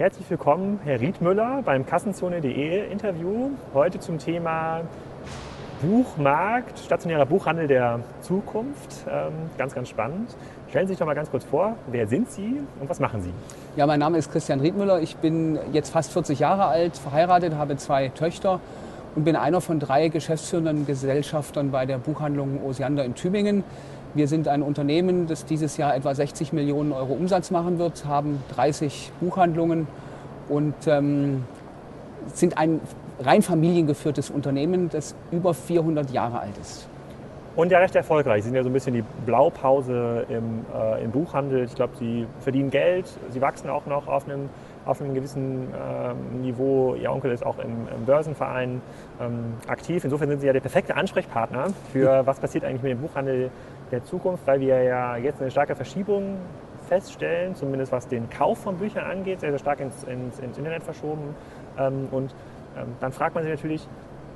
Herzlich willkommen, Herr Riedmüller, beim Kassenzone.de Interview. Heute zum Thema Buchmarkt, stationärer Buchhandel der Zukunft. Ähm, ganz, ganz spannend. Stellen Sie sich doch mal ganz kurz vor, wer sind Sie und was machen Sie? Ja, mein Name ist Christian Riedmüller. Ich bin jetzt fast 40 Jahre alt, verheiratet, habe zwei Töchter und bin einer von drei geschäftsführenden Gesellschaftern bei der Buchhandlung Osiander in Tübingen. Wir sind ein Unternehmen, das dieses Jahr etwa 60 Millionen Euro Umsatz machen wird, haben 30 Buchhandlungen und ähm, sind ein rein familiengeführtes Unternehmen, das über 400 Jahre alt ist. Und ja recht erfolgreich. Sie sind ja so ein bisschen die Blaupause im, äh, im Buchhandel. Ich glaube, Sie verdienen Geld, Sie wachsen auch noch auf einem, auf einem gewissen äh, Niveau. Ihr Onkel ist auch im, im Börsenverein ähm, aktiv. Insofern sind Sie ja der perfekte Ansprechpartner für, was passiert eigentlich mit dem Buchhandel der Zukunft, weil wir ja jetzt eine starke Verschiebung feststellen, zumindest was den Kauf von Büchern angeht, sehr, sehr stark ins, ins, ins Internet verschoben. Ähm, und ähm, dann fragt man sich natürlich,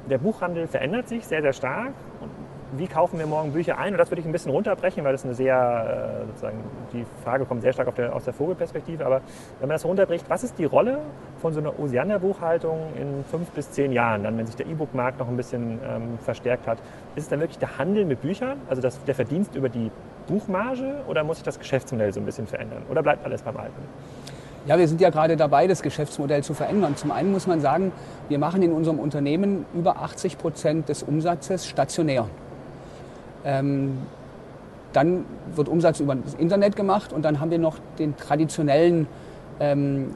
der Buchhandel verändert sich sehr, sehr stark. Und wie kaufen wir morgen Bücher ein? Und das würde ich ein bisschen runterbrechen, weil das eine sehr, äh, sozusagen, die Frage kommt sehr stark der, aus der Vogelperspektive. Aber wenn man das runterbricht, was ist die Rolle von so einer Osiander-Buchhaltung in fünf bis zehn Jahren, dann, wenn sich der E-Book-Markt noch ein bisschen ähm, verstärkt hat? Ist es dann wirklich der Handel mit Büchern, also das, der Verdienst über die Buchmarge, oder muss sich das Geschäftsmodell so ein bisschen verändern? Oder bleibt alles beim Alten? Ja, wir sind ja gerade dabei, das Geschäftsmodell zu verändern. Zum einen muss man sagen, wir machen in unserem Unternehmen über 80 Prozent des Umsatzes stationär. Ähm, dann wird Umsatz über das Internet gemacht und dann haben wir noch den traditionellen ähm,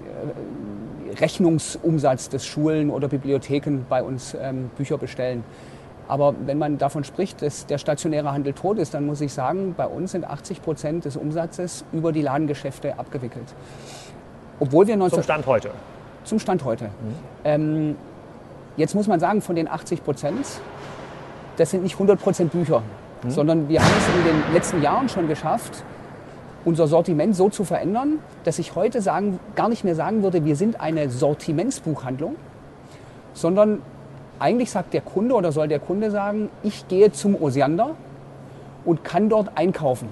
Rechnungsumsatz des Schulen oder Bibliotheken bei uns ähm, Bücher bestellen. Aber wenn man davon spricht, dass der stationäre Handel tot ist, dann muss ich sagen, bei uns sind 80 Prozent des Umsatzes über die Ladengeschäfte abgewickelt. Obwohl wir 19 zum Stand heute. Zum Stand heute. Mhm. Ähm, jetzt muss man sagen, von den 80 Prozent, das sind nicht 100 Prozent Bücher, mhm. sondern wir haben es in den letzten Jahren schon geschafft, unser Sortiment so zu verändern, dass ich heute sagen, gar nicht mehr sagen würde, wir sind eine Sortimentsbuchhandlung, sondern eigentlich sagt der Kunde oder soll der Kunde sagen, ich gehe zum Osiander und kann dort einkaufen.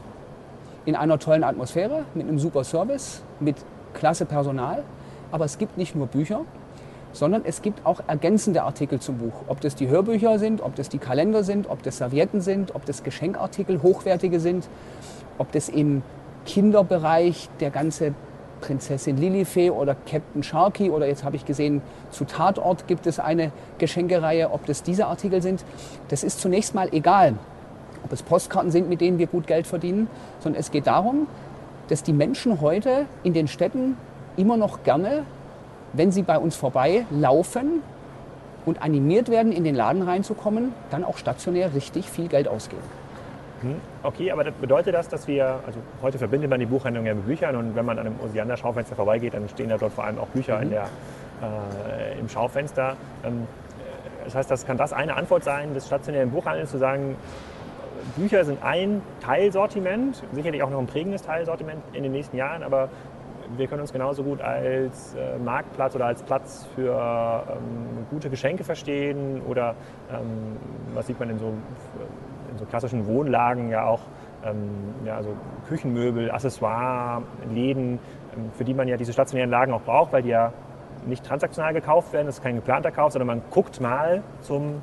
In einer tollen Atmosphäre, mit einem super Service, mit klasse Personal. Aber es gibt nicht nur Bücher, sondern es gibt auch ergänzende Artikel zum Buch. Ob das die Hörbücher sind, ob das die Kalender sind, ob das Servietten sind, ob das Geschenkartikel, hochwertige sind, ob das im Kinderbereich der ganze Prinzessin Lilifee oder Captain Sharky oder jetzt habe ich gesehen, zu Tatort gibt es eine Geschenkereihe, ob das diese Artikel sind. Das ist zunächst mal egal, ob es Postkarten sind, mit denen wir gut Geld verdienen, sondern es geht darum, dass die Menschen heute in den Städten immer noch gerne, wenn sie bei uns vorbei laufen und animiert werden, in den Laden reinzukommen, dann auch stationär richtig viel Geld ausgeben. Hm, okay, aber das bedeutet das, dass wir, also heute verbindet man die Buchhandlung ja mit Büchern und wenn man an einem Osiander-Schaufenster vorbeigeht, dann stehen da dort vor allem auch Bücher mhm. der, äh, im Schaufenster. Ähm, das heißt, das kann das eine Antwort sein des stationären Buchhandels, zu sagen, Bücher sind ein Teilsortiment, sicherlich auch noch ein prägendes Teilsortiment in den nächsten Jahren, aber wir können uns genauso gut als äh, Marktplatz oder als Platz für ähm, gute Geschenke verstehen oder ähm, was sieht man in so, in so klassischen Wohnlagen ja auch, ähm, ja, also Küchenmöbel, Accessoire, Läden, ähm, für die man ja diese stationären Lagen auch braucht, weil die ja nicht transaktional gekauft werden, das ist kein geplanter Kauf, sondern man guckt mal zum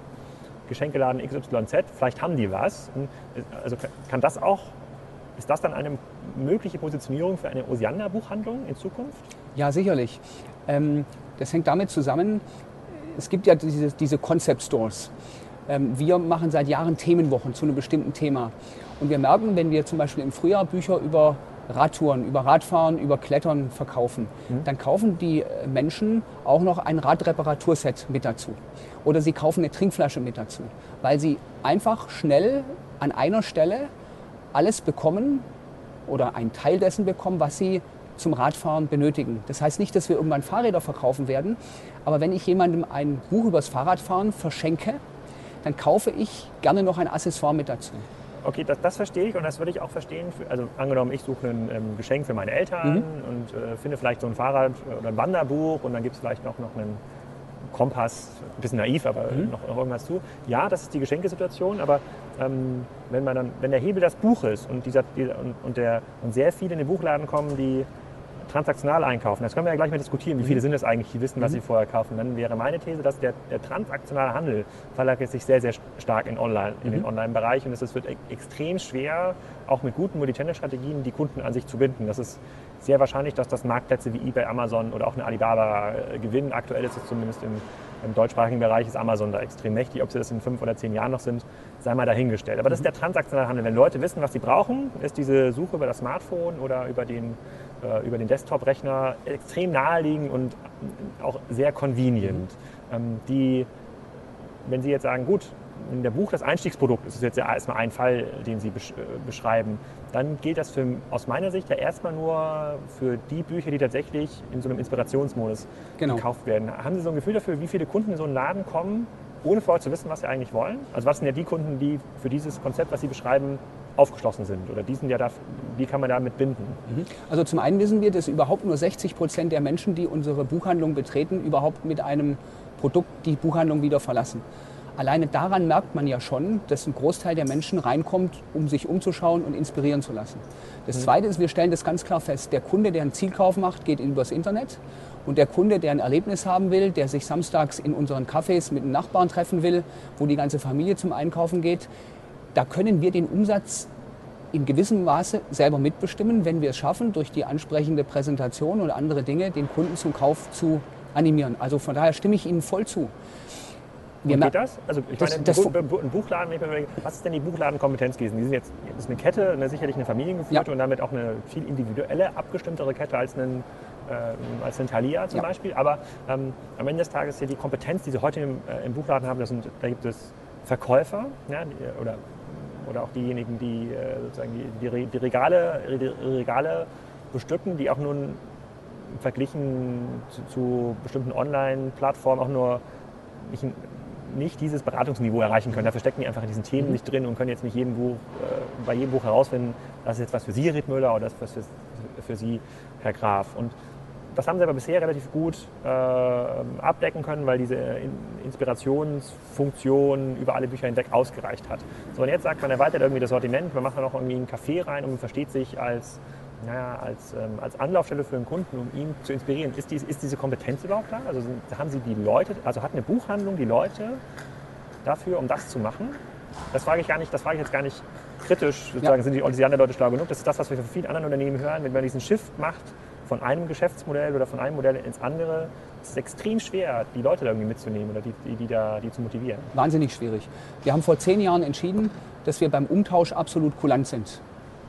Geschenkeladen XYZ, vielleicht haben die was. Also kann das auch, ist das dann eine mögliche Positionierung für eine Osiander-Buchhandlung in Zukunft? Ja, sicherlich. Ähm, das hängt damit zusammen, es gibt ja diese, diese Concept Stores. Ähm, wir machen seit Jahren Themenwochen zu einem bestimmten Thema. Und wir merken, wenn wir zum Beispiel im Frühjahr Bücher über Radtouren, über Radfahren, über Klettern verkaufen, mhm. dann kaufen die äh, Menschen auch noch ein Radreparaturset mit dazu. Oder sie kaufen eine Trinkflasche mit dazu, weil sie einfach schnell an einer Stelle alles bekommen oder einen Teil dessen bekommen, was sie zum Radfahren benötigen. Das heißt nicht, dass wir irgendwann Fahrräder verkaufen werden, aber wenn ich jemandem ein Buch übers Fahrradfahren verschenke, dann kaufe ich gerne noch ein Accessoire mit dazu. Okay, das, das verstehe ich und das würde ich auch verstehen. Für, also angenommen, ich suche ein ähm, Geschenk für meine Eltern mhm. und äh, finde vielleicht so ein Fahrrad oder ein Wanderbuch und dann gibt es vielleicht noch, noch einen Kompass, ein bisschen naiv, aber mhm. noch, noch, irgendwas zu. Ja, das ist die Geschenkesituation, aber ähm, wenn, man dann, wenn der Hebel das Buch ist und, dieser, und, und, der, und sehr viele in den Buchladen kommen, die transaktional einkaufen, das können wir ja gleich mal diskutieren, wie viele sind es eigentlich, die wissen, was Mhm. sie vorher kaufen. Dann wäre meine These, dass der, der transaktionale Handel verlagert sich sehr, sehr stark in, Online, in Mhm. den Online-Bereich und es wird e- extrem schwer, auch mit guten Multichannel-Strategien die Kunden an sich zu binden. Das ist sehr wahrscheinlich, dass das Marktplätze wie eBay, Amazon oder auch eine Alibaba äh, gewinnen. Aktuell ist es zumindest im, im deutschsprachigen Bereich ist Amazon da extrem mächtig. Ob sie das in fünf oder zehn Jahren noch sind, sei mal dahingestellt. Aber das ist der transaktionale Handel. Wenn Leute wissen, was sie brauchen, ist diese Suche über das Smartphone oder über den, äh, über den Desktop-Rechner extrem naheliegend und auch sehr convenient. Ähm, die wenn Sie jetzt sagen, gut, in der Buch das Einstiegsprodukt, das ist jetzt ja erstmal ein Fall, den Sie äh, beschreiben, dann gilt das für, aus meiner Sicht ja erstmal nur für die Bücher, die tatsächlich in so einem Inspirationsmodus Genau. gekauft werden. Haben Sie so ein Gefühl dafür, wie viele Kunden in so einen Laden kommen, ohne vorher zu wissen, was sie eigentlich wollen? Also was sind ja die Kunden, die für dieses Konzept, was Sie beschreiben, aufgeschlossen sind? Oder die sind ja da, wie kann man damit binden? Also zum einen wissen wir, dass überhaupt nur 60 Prozent der Menschen, die unsere Buchhandlung betreten, überhaupt mit einem Produkt die Buchhandlung wieder verlassen. Alleine daran merkt man ja schon, dass ein Großteil der Menschen reinkommt, um sich umzuschauen und inspirieren zu lassen. Das Zweite ist, wir stellen das ganz klar fest, der Kunde, der einen Zielkauf macht, geht übers Internet. Und der Kunde, der ein Erlebnis haben will, der sich samstags in unseren Cafés mit einem Nachbarn treffen will, wo die ganze Familie zum Einkaufen geht, da können wir den Umsatz in gewissem Maße selber mitbestimmen, wenn wir es schaffen, durch die ansprechende Präsentation oder andere Dinge den Kunden zum Kauf zu animieren. Also von daher stimme ich Ihnen voll zu. Wir geht das? Also ich Das- meine, das ein Buchladen, wenn ich mir überlege, was ist denn die Buchladenkompetenz gewesen? Die sind jetzt, ist eine Kette, eine, sicherlich eine familiengeführte Ja. und damit auch eine viel individuelle, abgestimmtere Kette als ein äh, als ein Thalia zum Ja. Beispiel. Aber ähm, am Ende des Tages ist ja die Kompetenz, die sie heute im, äh, im Buchladen haben, das sind, da gibt es Verkäufer ja, die, oder, oder auch diejenigen, die äh, sozusagen die, die, die Regale, die Regale bestücken, die auch nun verglichen zu, zu bestimmten Online-Plattformen auch nur nicht, nicht dieses Beratungsniveau erreichen können. Dafür stecken die einfach in diesen Themen nicht drin und können jetzt nicht jedem Buch, äh, bei jedem Buch herausfinden, das ist jetzt was für Sie, Riedmüller, oder das ist was für, für Sie, Herr Graf. Und das haben sie aber bisher relativ gut äh, abdecken können, weil diese In Inspirationsfunktion über alle Bücher hinweg ausgereicht hat. So, und jetzt sagt man, erweitert irgendwie das Sortiment, man macht da noch irgendwie einen Café rein und man versteht sich als, naja, als, ähm, als Anlaufstelle für den Kunden, um ihn zu inspirieren. Ist, dies, ist diese Kompetenz überhaupt da? Also sind, haben Sie die Leute, also hat eine Buchhandlung die Leute dafür, um das zu machen? Das frage ich gar nicht, das frage ich jetzt gar nicht kritisch, sozusagen, sind die, sind die anderen Leute schlau genug? Das ist das, was wir von vielen anderen Unternehmen hören. Wenn man diesen Shift macht von einem Geschäftsmodell oder von einem Modell ins andere, ist es extrem schwer, die Leute da irgendwie mitzunehmen oder die, die, die, da, die zu motivieren. wahnsinnig schwierig. Wir haben vor zehn Jahren entschieden, dass wir beim Umtausch absolut kulant sind.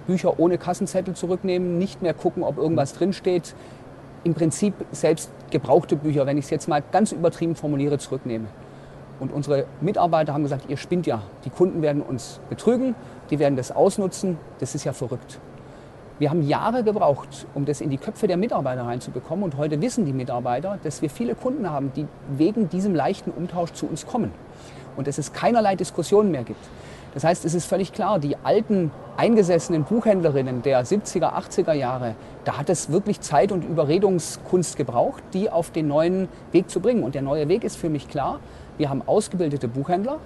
Bücher ohne Kassenzettel zurücknehmen, nicht mehr gucken, ob irgendwas drinsteht. Im Prinzip selbst gebrauchte Bücher, wenn ich es jetzt mal ganz übertrieben formuliere, zurücknehme. Und unsere Mitarbeiter haben gesagt, ihr spinnt ja. Die Kunden werden uns betrügen, die werden das ausnutzen. Das ist ja verrückt. Wir haben Jahre gebraucht, um das in die Köpfe der Mitarbeiter reinzubekommen. Und heute wissen die Mitarbeiter, dass wir viele Kunden haben, die wegen diesem leichten Umtausch zu uns kommen. Und dass es keinerlei Diskussionen mehr gibt. Das heißt, es ist völlig klar, die alten eingesessenen Buchhändlerinnen der 70er, 80er Jahre, da hat es wirklich Zeit und Überredungskunst gebraucht, die auf den neuen Weg zu bringen. Und der neue Weg ist für mich klar. Wir haben ausgebildete Buchhändler,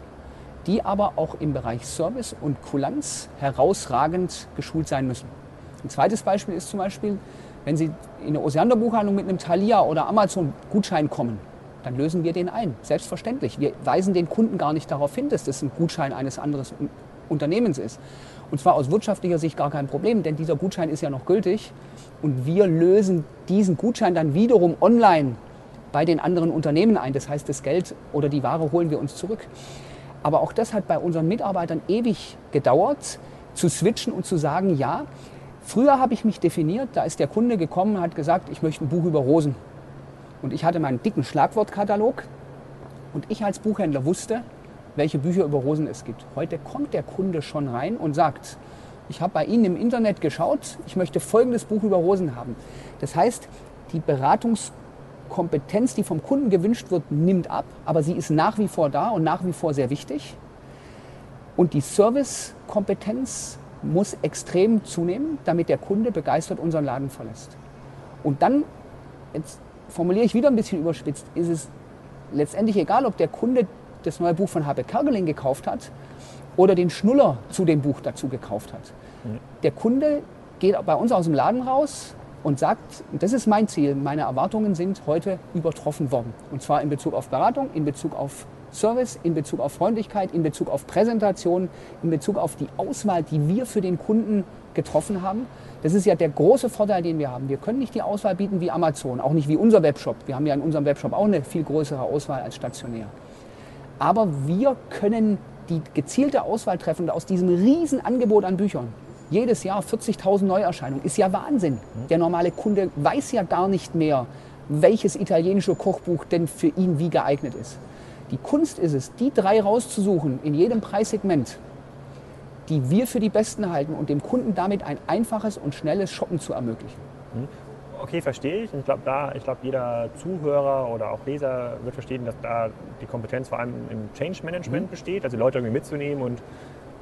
die aber auch im Bereich Service und Kulanz herausragend geschult sein müssen. Ein zweites Beispiel ist zum Beispiel, wenn Sie in eine Oseander-Buchhandlung mit einem Thalia oder Amazon-Gutschein kommen, dann lösen wir den ein. Selbstverständlich. Wir weisen den Kunden gar nicht darauf hin, dass das ein Gutschein eines anderen Unternehmens ist. Und zwar aus wirtschaftlicher Sicht gar kein Problem, denn dieser Gutschein ist ja noch gültig. Und wir lösen diesen Gutschein dann wiederum online bei den anderen Unternehmen ein. Das heißt, das Geld oder die Ware holen wir uns zurück. Aber auch das hat bei unseren Mitarbeitern ewig gedauert, zu switchen und zu sagen, ja, früher habe ich mich definiert, da ist der Kunde gekommen und hat gesagt, ich möchte ein Buch über Rosen. Und ich hatte meinen dicken Schlagwortkatalog und ich als Buchhändler wusste, welche Bücher über Rosen es gibt. Heute kommt der Kunde schon rein und sagt, ich habe bei Ihnen im Internet geschaut, ich möchte folgendes Buch über Rosen haben. Das heißt, die Beratungskompetenz, die vom Kunden gewünscht wird, nimmt ab, aber sie ist nach wie vor da und nach wie vor sehr wichtig. Und die Servicekompetenz muss extrem zunehmen, damit der Kunde begeistert unseren Laden verlässt. Und dann, jetzt formuliere ich wieder ein bisschen überspitzt, ist es letztendlich egal, ob der Kunde das neue Buch von Habe Kerkeling gekauft hat oder den Schnuller zu dem Buch dazu gekauft hat. Der Kunde geht bei uns aus dem Laden raus, und sagt, das ist mein Ziel, meine Erwartungen sind heute übertroffen worden. Und zwar in Bezug auf Beratung, in Bezug auf Service, in Bezug auf Freundlichkeit, in Bezug auf Präsentation, in Bezug auf die Auswahl, die wir für den Kunden getroffen haben. Das ist ja der große Vorteil, den wir haben. Wir können nicht die Auswahl bieten wie Amazon, auch nicht wie unser Webshop. Wir haben ja in unserem Webshop auch eine viel größere Auswahl als stationär. Aber wir können die gezielte Auswahl treffen aus diesem riesen Angebot an Büchern. Jedes Jahr 40.000 Neuerscheinungen ist ja Wahnsinn. Der normale Kunde weiß ja gar nicht mehr, welches italienische Kochbuch denn für ihn wie geeignet ist. Die Kunst ist es, die drei rauszusuchen in jedem Preissegment, die wir für die besten halten und dem Kunden damit ein einfaches und schnelles Shoppen zu ermöglichen. Hm. Okay, verstehe ich. Ich glaube, da, jeder Zuhörer oder auch Leser wird verstehen, dass da die Kompetenz vor allem im Change Management mhm. besteht, also Leute irgendwie mitzunehmen und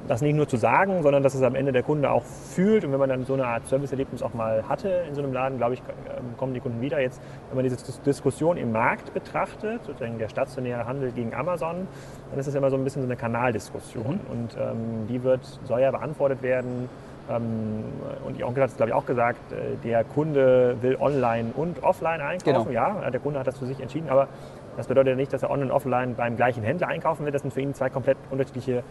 das nicht nur zu sagen, sondern dass es am Ende der Kunde auch fühlt. Und wenn man dann so eine Art Serviceerlebnis auch mal hatte in so einem Laden, glaube ich, ähm, kommen die Kunden wieder. Jetzt, wenn man diese Diskussion im Markt betrachtet, sozusagen der stationäre Handel gegen Amazon, dann ist es immer so ein bisschen so eine Kanaldiskussion. Mhm. Und ähm, die wird, soll ja beantwortet werden. Ähm, und die Onkel hat es, glaube ich, auch gesagt, äh, der Kunde will online und offline einkaufen. Genau. Ja, der Kunde hat das für sich entschieden. Aber das bedeutet nicht, dass er online und offline beim gleichen Händler einkaufen will. Das sind für ihn zwei komplett unterschiedliche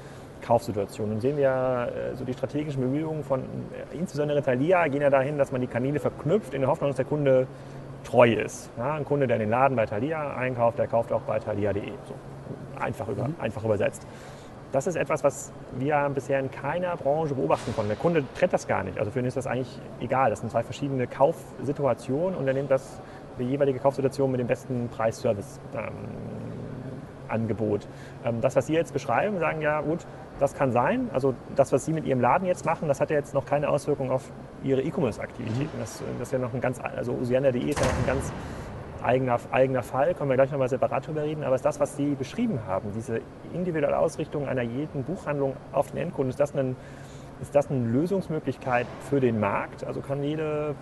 Kaufsituationen. Und sehen wir äh, so die strategischen Bemühungen von äh, insbesondere Thalia gehen ja dahin, dass man die Kanäle verknüpft in der Hoffnung, dass der Kunde treu ist. Ja, ein Kunde, der in den Laden bei Thalia einkauft, der kauft auch bei thalia.de. So einfach, über, mhm. einfach übersetzt. Das ist etwas, was wir bisher in keiner Branche beobachten konnten. Der Kunde trennt das gar nicht. Also für ihn ist das eigentlich egal. Das sind zwei verschiedene Kaufsituationen und er nimmt das die jeweilige Kaufsituation mit dem besten Preis-Service ähm, Angebot. Ähm, das, was Sie jetzt beschreiben, sagen ja, gut, das kann sein. Also das, was Sie mit Ihrem Laden jetzt machen, das hat ja jetzt noch keine Auswirkung auf Ihre E-Commerce-Aktivitäten. Mhm. Das, das, ist ja noch ein ganz, also usiana.de ist ja noch ein ganz eigener, eigener Fall, können wir gleich nochmal separat darüber reden, aber ist das, was Sie beschrieben haben, diese individuelle Ausrichtung einer jeden Buchhandlung auf den Endkunden, ist das, ein, ist das eine Lösungsmöglichkeit für den Markt? Also kann jede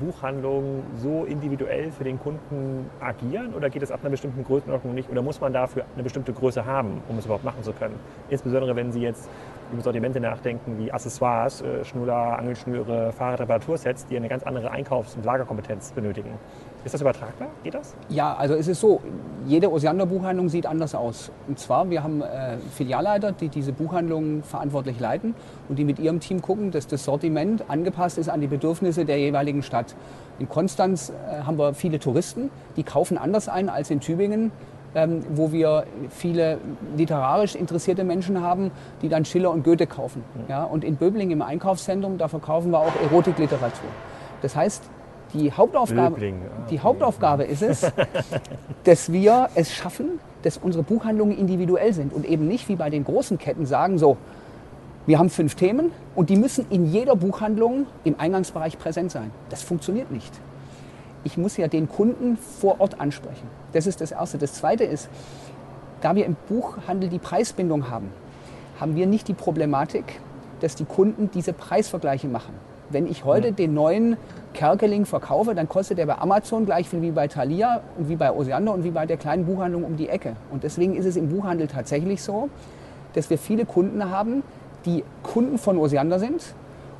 Buchhandlungen so individuell für den Kunden agieren oder geht es ab einer bestimmten Größenordnung nicht? Oder muss man dafür eine bestimmte Größe haben, um es überhaupt machen zu können? Insbesondere wenn Sie jetzt über Sortimente nachdenken wie Accessoires, äh, Schnuller, Angelschnüre, Fahrradreparatursets, die eine ganz andere Einkaufs- und Lagerkompetenz benötigen. Ist das übertragbar? Geht das? Ja, also es ist so, jede Osiander-Buchhandlung sieht anders aus. Und zwar, wir haben äh, Filialleiter, die diese Buchhandlungen verantwortlich leiten und die mit ihrem Team gucken, dass das Sortiment angepasst ist an die Bedürfnisse der jeweiligen Stadt. In Konstanz äh, haben wir viele Touristen, die kaufen anders ein als in Tübingen. Ähm, wo wir viele literarisch interessierte Menschen haben, die dann Schiller und Goethe kaufen. Ja, und in Böbling im Einkaufszentrum, da verkaufen wir auch Erotikliteratur. Das heißt, die Hauptaufgabe, ah, die Hauptaufgabe ist es, dass wir es schaffen, dass unsere Buchhandlungen individuell sind und eben nicht wie bei den großen Ketten sagen, so, wir haben fünf Themen und die müssen in jeder Buchhandlung im Eingangsbereich präsent sein. Das funktioniert nicht. Ich muss ja den Kunden vor Ort ansprechen. Das ist das Erste. Das Zweite ist, da wir im Buchhandel die Preisbindung haben, haben wir nicht die Problematik, dass die Kunden diese Preisvergleiche machen. Wenn ich heute den neuen Kerkeling verkaufe, dann kostet der bei Amazon gleich viel wie bei Thalia und wie bei Osiander und wie bei der kleinen Buchhandlung um die Ecke. Und deswegen ist es im Buchhandel tatsächlich so, dass wir viele Kunden haben, die Kunden von Osiander sind.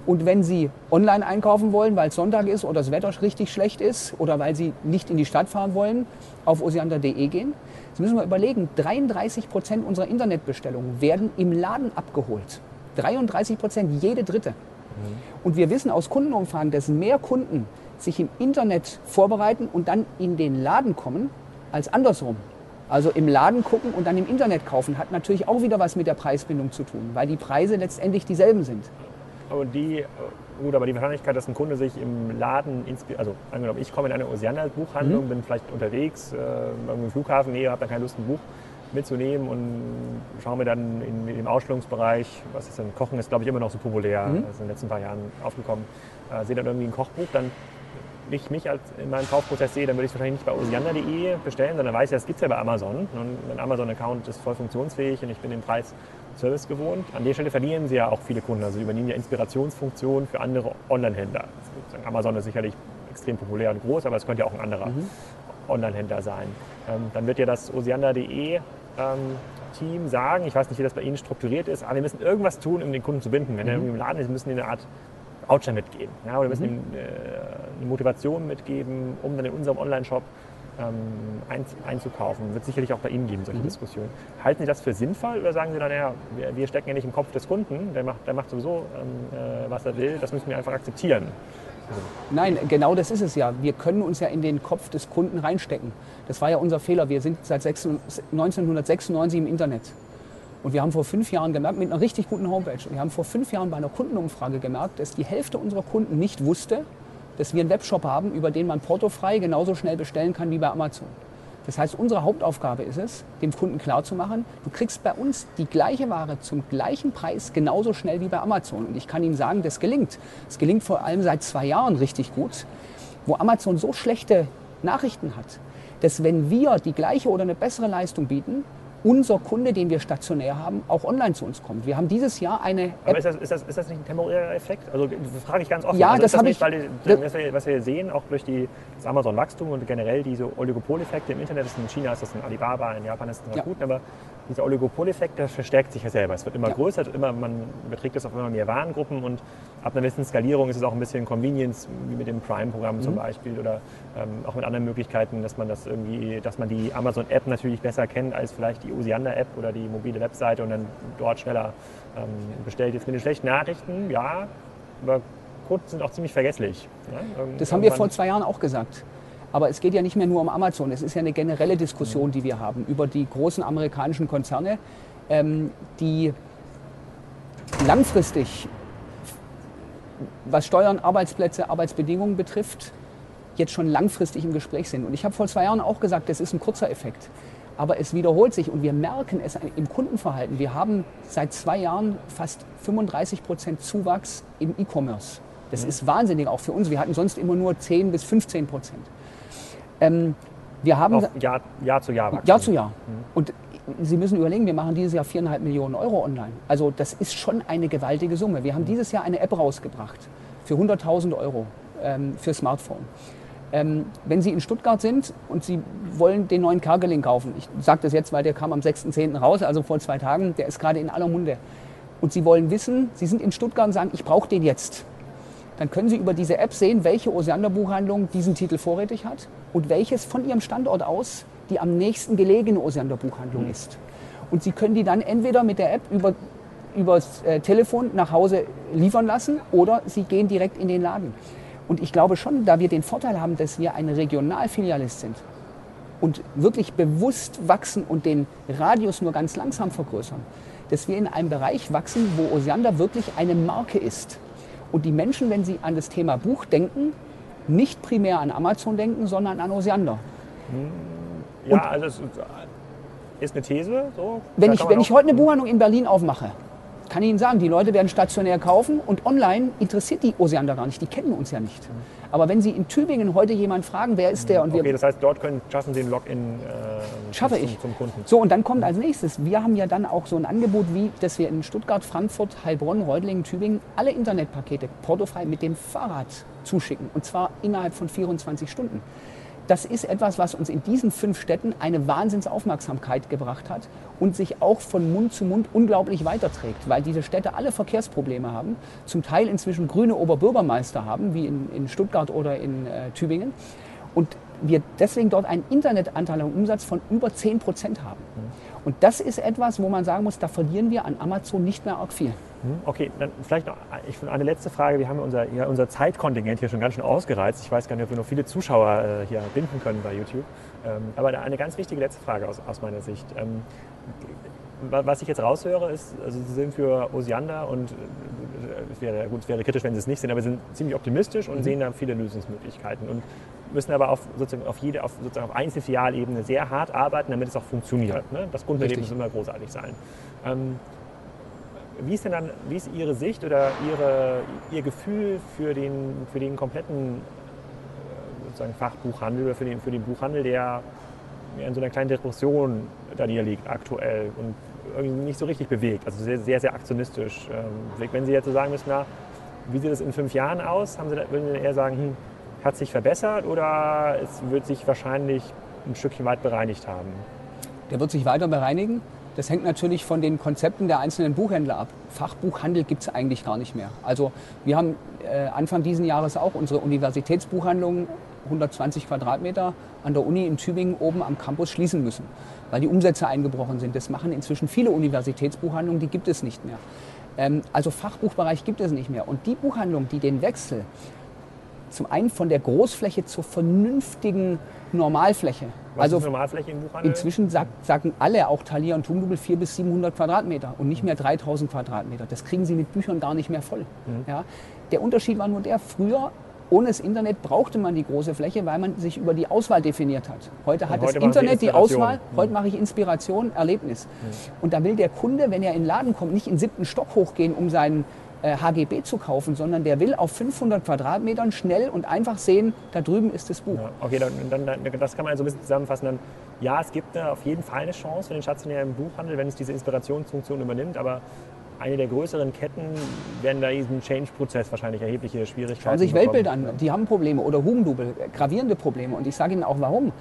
Und wenn sie online einkaufen wollen, weil es Sonntag ist oder das Wetter richtig schlecht ist oder weil sie nicht in die Stadt fahren wollen, auf osiander.de gehen. Jetzt müssen wir überlegen, 33 Prozent unserer Internetbestellungen werden im Laden abgeholt. 33 Prozent, jede dritte. Und wir wissen aus Kundenumfragen, dass mehr Kunden sich im Internet vorbereiten und dann in den Laden kommen, als andersrum. Also im Laden gucken und dann im Internet kaufen, hat natürlich auch wieder was mit der Preisbindung zu tun, weil die Preise letztendlich dieselben sind. Aber die, gut, aber die Wahrscheinlichkeit, dass ein Kunde sich im Laden, also angenommen, ich komme in eine Oceana-Buchhandlung, mhm. bin vielleicht unterwegs, äh, im Flughafen, nee, habe da keine Lust, ein Buch mitzunehmen und schaue mir dann in, in dem Ausstellungsbereich, was ist denn, Kochen ist glaube ich immer noch so populär, mhm. das ist in den letzten paar Jahren aufgekommen, äh, sehe dann irgendwie ein Kochbuch, dann ich mich als in meinem Kaufprozess sehe, dann würde ich es wahrscheinlich nicht bei osiander.de bestellen, sondern weiß ja, das gibt es ja bei Amazon. Und mein Amazon-Account ist voll funktionsfähig und ich bin den Preis Service gewohnt. An der Stelle verlieren sie ja auch viele Kunden. Also sie übernehmen ja Inspirationsfunktionen für andere Online-Händler. Amazon ist sicherlich extrem populär und groß, aber es könnte ja auch ein anderer mhm. Online-Händler sein. Ähm, dann wird ja das osiander.de ähm, Team sagen, ich weiß nicht, wie das bei Ihnen strukturiert ist, aber wir müssen irgendwas tun, um den Kunden zu binden. Wenn mhm. er irgendwie im Laden ist, müssen die eine Art Voucher mitgeben. Ja, oder müssen mhm. ihm äh, eine Motivation mitgeben, um dann in unserem Online-Shop ähm, ein, einzukaufen. Wird sicherlich auch bei Ihnen geben, solche mhm. Diskussionen. Halten Sie das für sinnvoll oder sagen Sie dann, naja, wir, wir stecken ja nicht im Kopf des Kunden, der macht, der macht sowieso, ähm, äh, was er will, das müssen wir einfach akzeptieren? Nein, genau das ist es ja. Wir können uns ja in den Kopf des Kunden reinstecken. Das war ja unser Fehler. Wir sind seit 1996 im Internet. Und wir haben vor fünf Jahren gemerkt, mit einer richtig guten Homepage, wir haben vor fünf Jahren bei einer Kundenumfrage gemerkt, dass die Hälfte unserer Kunden nicht wusste, dass wir einen Webshop haben, über den man portofrei genauso schnell bestellen kann wie bei Amazon. Das heißt, unsere Hauptaufgabe ist es, dem Kunden klarzumachen, du kriegst bei uns die gleiche Ware zum gleichen Preis genauso schnell wie bei Amazon. Und ich kann Ihnen sagen, das gelingt. Es gelingt vor allem seit zwei Jahren richtig gut, wo Amazon so schlechte Nachrichten hat, dass wenn wir die gleiche oder eine bessere Leistung bieten, unser Kunde, den wir stationär haben, auch online zu uns kommt. Wir haben dieses Jahr eine App. Aber ist das, ist das, ist das nicht ein temporärer Effekt? Also das frage ich ganz offen. Ja, also das, das habe ich. Weil, was, wir, was wir sehen, auch durch die, das Amazon-Wachstum und generell diese Oligopoleffekte im Internet, in China ist das ein Alibaba, in Japan ist das ein Rakuten, ja. aber dieser Oligopoleffekt, der verstärkt sich ja selber. Es wird immer ja. größer, immer, man beträgt es auf immer mehr Warengruppen und ab einer gewissen Skalierung ist es auch ein bisschen Convenience, wie mit dem Prime-Programm mhm. zum Beispiel oder ähm, auch mit anderen Möglichkeiten, dass man das irgendwie, dass man die Amazon-App natürlich besser kennt als vielleicht die Osiander-App oder die mobile Webseite und dann dort schneller ähm, bestellt. Jetzt mit den schlechten Nachrichten, ja, aber Kunden sind auch ziemlich vergesslich. Ja? Das haben wir vor zwei Jahren auch gesagt. Aber es geht ja nicht mehr nur um Amazon. Es ist ja eine generelle Diskussion, die wir haben über die großen amerikanischen Konzerne, ähm, die langfristig, was Steuern, Arbeitsplätze, Arbeitsbedingungen betrifft, jetzt schon langfristig im Gespräch sind. Und ich habe vor zwei Jahren auch gesagt, das ist ein kurzer Effekt. Aber es wiederholt sich und wir merken es im Kundenverhalten. Wir haben seit zwei Jahren fast 35 Prozent Zuwachs im E-Commerce. Das mhm. ist wahnsinnig auch für uns. Wir hatten sonst immer nur 10 bis 15 Prozent. Ähm, wir haben Auf Jahr, Jahr zu Jahr wachsen. Jahr zu Jahr. Mhm. Und Sie müssen überlegen, wir machen dieses Jahr viereinhalb Millionen Euro online. Also das ist schon eine gewaltige Summe. Wir haben mhm. dieses Jahr eine App rausgebracht für 100.000 Euro ähm, für Smartphone. Ähm, wenn Sie in Stuttgart sind und Sie wollen den neuen Cargeling kaufen, ich sage das jetzt, weil der kam am 6.10. raus, also vor zwei Tagen, der ist gerade in aller Munde. Und Sie wollen wissen, Sie sind in Stuttgart und sagen, ich brauche den jetzt dann können Sie über diese App sehen, welche Osiander-Buchhandlung diesen Titel vorrätig hat und welches von Ihrem Standort aus die am nächsten gelegene Osiander-Buchhandlung mhm. ist. Und Sie können die dann entweder mit der App über übers äh, Telefon nach Hause liefern lassen oder Sie gehen direkt in den Laden. Und ich glaube schon, da wir den Vorteil haben, dass wir eine Regionalfilialist sind und wirklich bewusst wachsen und den Radius nur ganz langsam vergrößern, dass wir in einem Bereich wachsen, wo Osiander wirklich eine Marke ist und die Menschen, wenn sie an das Thema Buch denken, nicht primär an Amazon denken, sondern an Osiander. Hm, ja, und also es ist eine These. So. Wenn, ich, wenn ich heute eine Buchhandlung in Berlin aufmache, kann ich Ihnen sagen, die Leute werden stationär kaufen und online interessiert die Osiander gar nicht. Die kennen uns ja nicht. Aber wenn Sie in Tübingen heute jemanden fragen, wer ist der und okay, wir. das heißt, dort können, schaffen Sie den Login äh, schaffe zum, ich. zum Kunden. So, und dann kommt als nächstes, wir haben ja dann auch so ein Angebot, wie, dass wir in Stuttgart, Frankfurt, Heilbronn, Reutlingen, Tübingen alle Internetpakete portofrei mit dem Fahrrad zuschicken. Und zwar innerhalb von 24 Stunden das ist etwas, was uns in diesen fünf Städten eine Wahnsinnsaufmerksamkeit gebracht hat und sich auch von Mund zu Mund unglaublich weiterträgt, weil diese Städte alle Verkehrsprobleme haben, zum Teil inzwischen grüne Oberbürgermeister haben, wie in, in Stuttgart oder in äh, Tübingen. Und wir deswegen dort einen Internetanteil am Umsatz von über 10 Prozent haben. Und das ist etwas, wo man sagen muss, da verlieren wir an Amazon nicht mehr arg viel. Hm, okay, dann vielleicht noch ich, eine letzte Frage. Wir haben unser, ja, unser Zeitkontingent hier schon ganz schön ausgereizt. Ich weiß gar nicht, ob wir noch viele Zuschauer äh, hier binden können bei YouTube. Ähm, aber eine ganz wichtige letzte Frage aus, aus meiner Sicht. Ähm, was ich jetzt raushöre, ist, also Sie sind für Osiander und äh, es wäre, gut, es wäre kritisch, wenn Sie es nicht sind, aber Sie sind ziemlich optimistisch und mhm. sehen da viele Lösungsmöglichkeiten und müssen aber auf, sozusagen auf jede, auf, sozusagen auf Einzelfilialebene sehr hart arbeiten, damit es auch funktioniert. Ne? Das Kundenerlebnis muss immer großartig sein. Ähm, wie ist denn dann, wie ist Ihre Sicht oder Ihre, Ihr Gefühl für den, für den kompletten äh, sozusagen Fachbuchhandel oder für den, für den Buchhandel, der in so einer kleinen Depression da niederliegt aktuell und irgendwie nicht so richtig bewegt, also sehr, sehr, sehr aktionistisch. Ähm, wenn Sie jetzt so sagen müssen, na, wie sieht es in fünf Jahren aus, haben Sie, würden Sie eher sagen, hm, hat sich verbessert oder es wird sich wahrscheinlich ein Stückchen weit bereinigt haben? Der wird sich weiter bereinigen. Das hängt natürlich von den Konzepten der einzelnen Buchhändler ab. Fachbuchhandel gibt es eigentlich gar nicht mehr. Also wir haben äh, Anfang dieses Jahres auch unsere Universitätsbuchhandlung 120 Quadratmeter an der Uni in Tübingen oben am Campus schließen müssen, weil die Umsätze eingebrochen sind. Das machen inzwischen viele Universitätsbuchhandlungen, die gibt es nicht mehr. Ähm, also Fachbuchbereich gibt es nicht mehr. Und die Buchhandlung, die den Wechsel zum einen von der Großfläche zur vernünftigen Normalfläche. Was also Normalfläche im Buchhandel? Inzwischen sagt, sagen alle, auch Thalia und Tumdubel, 400 bis 700 Quadratmeter und nicht mehr 3000 Quadratmeter. Das kriegen sie mit Büchern gar nicht mehr voll. Mhm. Ja? Der Unterschied war nur der, früher ohne das Internet brauchte man die große Fläche, weil man sich über die Auswahl definiert hat. Heute hat heute das Internet die Auswahl, mhm. heute mache ich Inspiration, Erlebnis. Mhm. Und da will der Kunde, wenn er in den Laden kommt, nicht in den siebten Stock hochgehen, um seinen HGB äh, zu kaufen, sondern der will auf 500 Quadratmetern schnell und einfach sehen, da drüben ist das Buch. Ja, okay, dann, dann, das kann man so ein bisschen zusammenfassen. Dann, ja, es gibt eine, auf jeden Fall eine Chance für den stationären Buchhandel, wenn es diese Inspirationsfunktion übernimmt, aber eine der größeren Ketten werden da diesen Change-Prozess wahrscheinlich erhebliche Schwierigkeiten Schauen Sie sich Weltbild an, die haben Probleme oder Hugendubel, gravierende Probleme und ich sage Ihnen auch warum.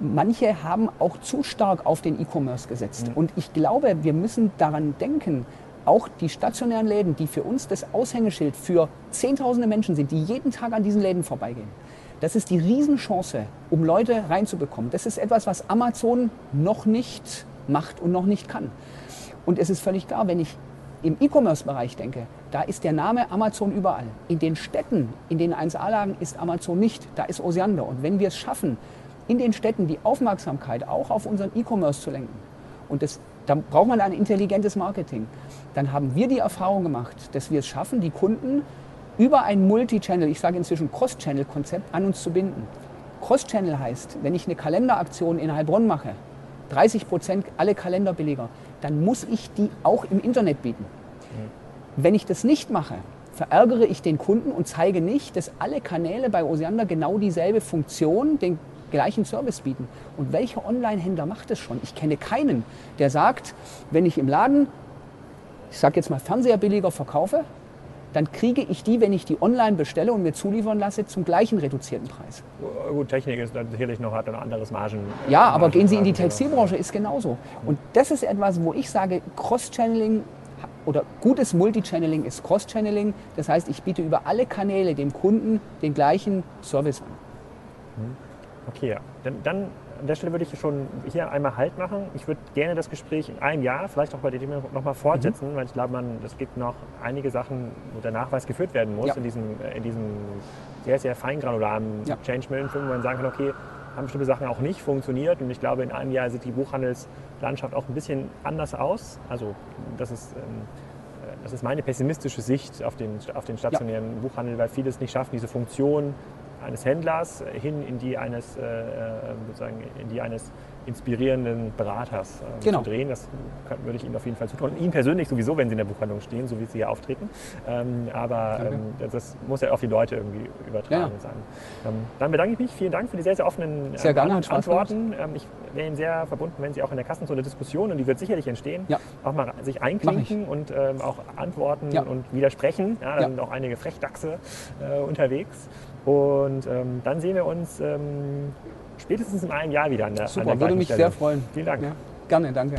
Manche haben auch zu stark auf den E-Commerce gesetzt. Mhm. Und ich glaube, wir müssen daran denken, auch die stationären Läden, die für uns das Aushängeschild für Zehntausende Menschen sind, die jeden Tag an diesen Läden vorbeigehen. Das ist die Riesenchance, um Leute reinzubekommen. Das ist etwas, was Amazon noch nicht macht und noch nicht kann. Und es ist völlig klar, wenn ich im E-Commerce-Bereich denke, da ist der Name Amazon überall. In den Städten, in den 1A-Lagen ist Amazon nicht, da ist Osiander. Und wenn wir es schaffen, in den Städten die Aufmerksamkeit auch auf unseren E-Commerce zu lenken, und das dann braucht man ein intelligentes Marketing. Dann haben wir die Erfahrung gemacht, dass wir es schaffen, die Kunden über ein Multi-Channel, ich sage inzwischen Cross-Channel-Konzept, an uns zu binden. Cross-Channel heißt, wenn ich eine Kalenderaktion in Heilbronn mache, 30 Prozent alle Kalender billiger, dann muss ich die auch im Internet bieten. Wenn ich das nicht mache, verärgere ich den Kunden und zeige nicht, dass alle Kanäle bei Osiander genau dieselbe Funktion, den gleichen Service bieten. Und welcher Online-Händler macht es schon? Ich kenne keinen, der sagt, wenn ich im Laden, ich sage jetzt mal Fernseher billiger verkaufe, dann kriege ich die, wenn ich die online bestelle und mir zuliefern lasse, zum gleichen reduzierten Preis. Gut, Technik ist natürlich noch hat ein anderes Margen. Ja, aber Margen, gehen Sie in die Textilbranche, ist genauso. Und das ist etwas, wo ich sage, Cross-Channeling oder gutes Multi-Channeling ist Cross-Channeling. Das heißt, ich biete über alle Kanäle dem Kunden den gleichen Service an. Okay, ja. Dann, dann an der Stelle würde ich schon hier einmal Halt machen. Ich würde gerne das Gespräch in einem Jahr, vielleicht auch bei dem nochmal fortsetzen, mhm. weil ich glaube, es gibt noch einige Sachen, wo der Nachweis geführt werden muss ja. in, diesem, in diesem sehr, sehr feingranularen ja. Change Management, wo man sagen kann, okay, haben bestimmte Sachen auch nicht funktioniert. Und ich glaube, in einem Jahr sieht die Buchhandelslandschaft auch ein bisschen anders aus. Also das ist, ähm, äh, das ist meine pessimistische Sicht auf den, auf den stationären ja. Buchhandel, weil vieles nicht schaffen, diese Funktion eines Händlers hin in die eines, äh, äh, sozusagen in die eines inspirierenden Beraters äh, genau. zu drehen. Das würde ich Ihnen auf jeden Fall zutrauen. Ihnen persönlich sowieso, wenn Sie in der Buchhandlung stehen, so wie Sie hier auftreten. Ähm, aber ähm, das muss ja auf die Leute irgendwie übertragen ja. sein. Ähm, dann bedanke ich mich. Vielen Dank für die sehr, sehr offenen sehr gerne, Antworten. Ähm, ich wäre Ihnen sehr verbunden, wenn Sie auch in der Kassenzone Diskussion, und die wird sicherlich entstehen, ja. auch mal sich einklinken und ähm, auch antworten ja. und widersprechen. Ja, da sind auch einige Frechdachse äh, unterwegs. Und ähm, dann sehen wir uns ähm, spätestens in einem Jahr wieder an der Super, an der würde mich sehr freuen. Vielen Dank. Ja, gerne, danke.